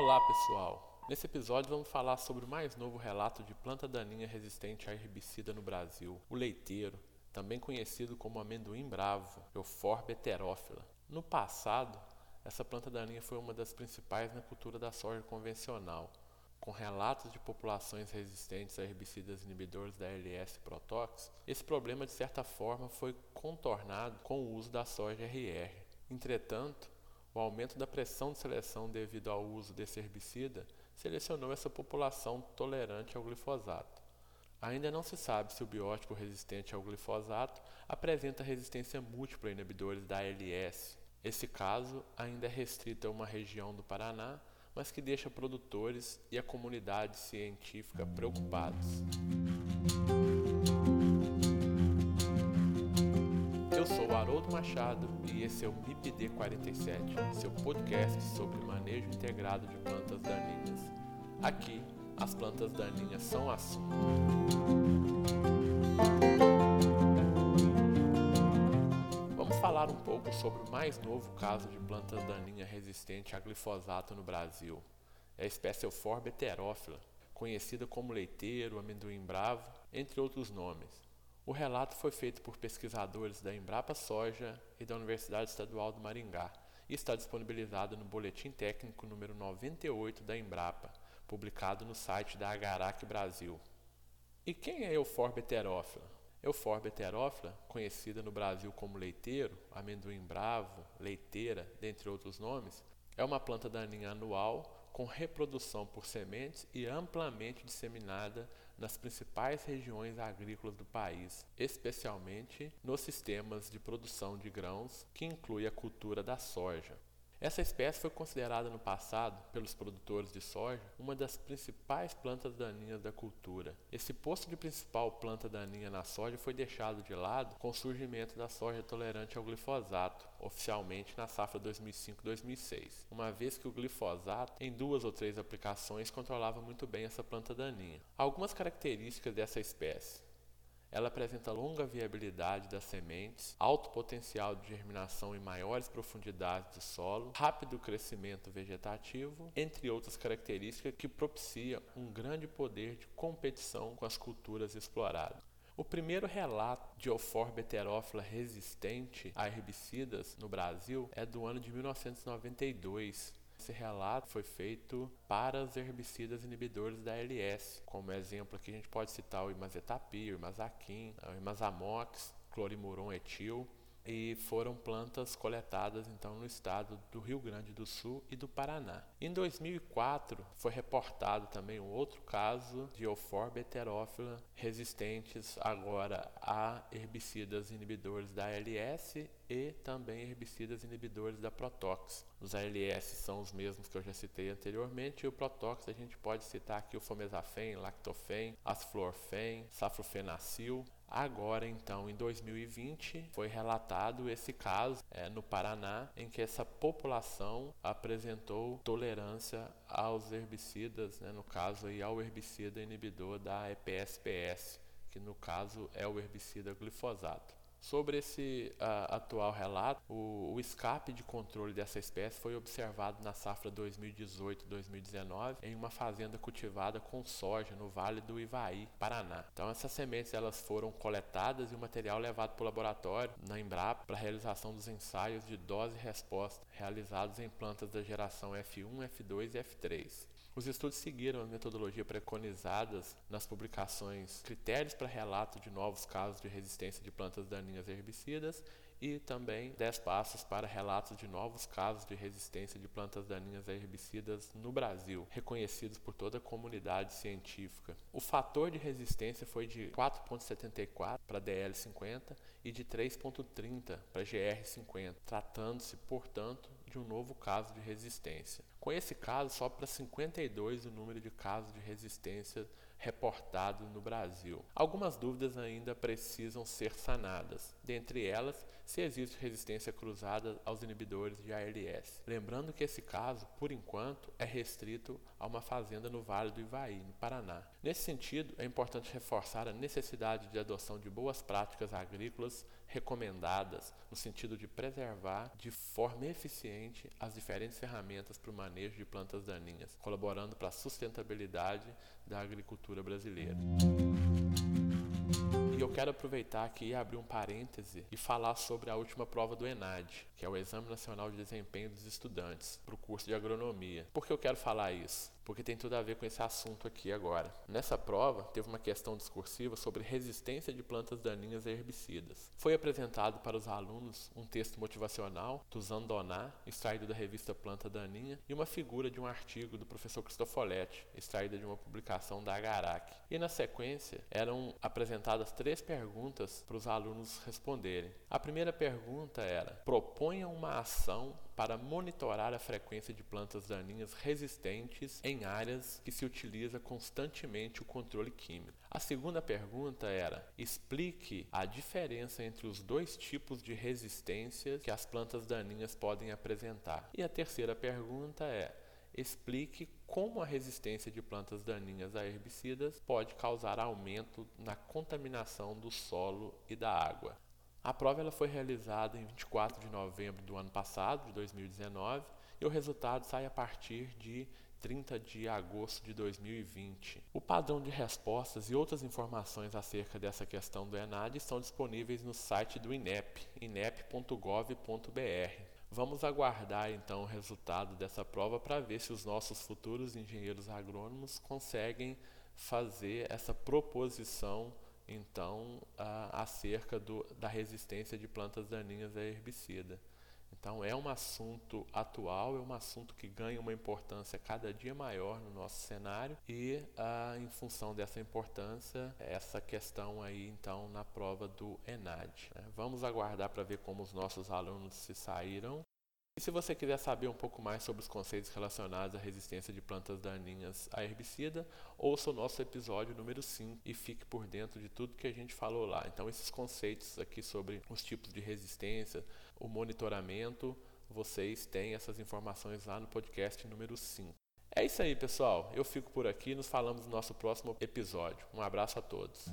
Olá pessoal! Nesse episódio vamos falar sobre o mais novo relato de planta daninha resistente a herbicida no Brasil, o leiteiro, também conhecido como amendoim bravo, Euphorbe heterófila. No passado, essa planta daninha foi uma das principais na cultura da soja convencional, com relatos de populações resistentes a herbicidas inibidores da LS Protox, esse problema de certa forma foi contornado com o uso da soja RR. Entretanto, o aumento da pressão de seleção devido ao uso desse herbicida selecionou essa população tolerante ao glifosato. Ainda não se sabe se o biótipo resistente ao glifosato apresenta resistência múltipla a inibidores da ALS. Esse caso ainda é restrito a uma região do Paraná, mas que deixa produtores e a comunidade científica preocupados. Eu sou o Haroldo Machado esse é o MIPD 47, seu podcast sobre manejo integrado de plantas daninhas. Aqui, as plantas daninhas são assunto. Vamos falar um pouco sobre o mais novo caso de planta daninha resistente a glifosato no Brasil. É a espécie Euphorbe heterófila, conhecida como leiteiro, amendoim bravo, entre outros nomes. O relato foi feito por pesquisadores da Embrapa Soja e da Universidade Estadual do Maringá e está disponibilizado no Boletim Técnico número 98 da Embrapa, publicado no site da Agarac Brasil. E quem é Euphorbe heterófila? Euphorbe heterófila, conhecida no Brasil como leiteiro, amendoim bravo, leiteira, dentre outros nomes, é uma planta daninha anual com reprodução por sementes e amplamente disseminada nas principais regiões agrícolas do país, especialmente nos sistemas de produção de grãos, que inclui a cultura da soja. Essa espécie foi considerada no passado, pelos produtores de soja, uma das principais plantas daninhas da cultura. Esse posto de principal planta daninha na soja foi deixado de lado com o surgimento da soja tolerante ao glifosato, oficialmente na safra 2005-2006, uma vez que o glifosato, em duas ou três aplicações, controlava muito bem essa planta daninha. Algumas características dessa espécie. Ela apresenta longa viabilidade das sementes, alto potencial de germinação em maiores profundidades do solo, rápido crescimento vegetativo, entre outras características que propicia um grande poder de competição com as culturas exploradas. O primeiro relato de Euphorbe heterófila resistente a herbicidas no Brasil é do ano de 1992, esse relato foi feito para os herbicidas inibidores da LS. Como exemplo aqui a gente pode citar o imazetapir, o imazaquim, o imazamox, clorimuron etil, e foram plantas coletadas então no estado do Rio Grande do Sul e do Paraná. Em 2004 foi reportado também um outro caso de Euphorbe heterófila resistentes agora a herbicidas inibidores da ALS e também herbicidas inibidores da Protox. Os ALS são os mesmos que eu já citei anteriormente e o Protox a gente pode citar aqui o Fomesafen, Lactofen, Asflorfen, Safrofenacil, Agora, então, em 2020, foi relatado esse caso é, no Paraná, em que essa população apresentou tolerância aos herbicidas, né, no caso aí, ao herbicida inibidor da EPSPS, que no caso é o herbicida glifosato. Sobre esse uh, atual relato, o, o, escape de controle dessa espécie foi observado na safra 2018-2019 em uma fazenda cultivada com soja no Vale do Ivaí, Paraná. Então essas sementes elas foram coletadas e o material levado para o laboratório na Embrapa para a realização dos ensaios de dose e resposta realizados em plantas da geração F1, F2 e F3. Os estudos seguiram a metodologia preconizadas nas publicações Critérios para Relato de Novos Casos de Resistência de Plantas Daninhas Herbicidas e também 10 passos para relatos de novos casos de resistência de plantas daninhas a herbicidas no Brasil, reconhecidos por toda a comunidade científica. O fator de resistência foi de 4,74 para DL50 e de 3,30 para GR50, tratando-se, portanto, de um novo caso de resistência. Com esse caso, só para 52 o número de casos de resistência reportados no Brasil. Algumas dúvidas ainda precisam ser sanadas, dentre elas, se existe resistência cruzada aos inibidores de ALS. Lembrando que esse caso, por enquanto, é restrito a uma fazenda no Vale do Ivaí, no Paraná. Nesse sentido, é importante reforçar a necessidade de adoção de boas práticas agrícolas recomendadas no sentido de preservar de forma eficiente as diferentes ferramentas para o manejo de plantas daninhas, colaborando para a sustentabilidade da agricultura brasileira. E eu quero aproveitar aqui e abrir um parêntese e falar sobre a última prova do ENAD, que é o Exame Nacional de Desempenho dos Estudantes, para o curso de Agronomia. Por que eu quero falar isso? Porque tem tudo a ver com esse assunto aqui agora. Nessa prova, teve uma questão discursiva sobre resistência de plantas daninhas a herbicidas. Foi apresentado para os alunos um texto motivacional do Zandoná, extraído da revista Planta Daninha, e uma figura de um artigo do professor Cristofoletti, extraída de uma publicação da Agarac. E na sequência, eram apresentadas três perguntas para os alunos responderem. A primeira pergunta era: proponha uma ação para monitorar a frequência de plantas daninhas resistentes em áreas que se utiliza constantemente o controle químico. A segunda pergunta era: explique a diferença entre os dois tipos de resistência que as plantas daninhas podem apresentar. E a terceira pergunta é: explique como a resistência de plantas daninhas a herbicidas pode causar aumento na contaminação do solo e da água. A prova ela foi realizada em 24 de novembro do ano passado, de 2019, e o resultado sai a partir de 30 de agosto de 2020. O padrão de respostas e outras informações acerca dessa questão do ENAD estão disponíveis no site do INEP, inep.gov.br. Vamos aguardar então o resultado dessa prova para ver se os nossos futuros engenheiros agrônomos conseguem fazer essa proposição então acerca do, da resistência de plantas daninhas a herbicida. Então é um assunto atual, é um assunto que ganha uma importância cada dia maior no nosso cenário e ah, em função dessa importância, essa questão aí então na prova do ENAD. Né? Vamos aguardar para ver como os nossos alunos se saíram e se você quiser saber um pouco mais sobre os conceitos relacionados à resistência de plantas daninhas a herbicida, ouça o nosso episódio número 5 e fique por dentro de tudo que a gente falou lá. Então, esses conceitos aqui sobre os tipos de resistência, o monitoramento, vocês têm essas informações lá no podcast número 5. É isso aí, pessoal. Eu fico por aqui. Nos falamos no nosso próximo episódio. Um abraço a todos.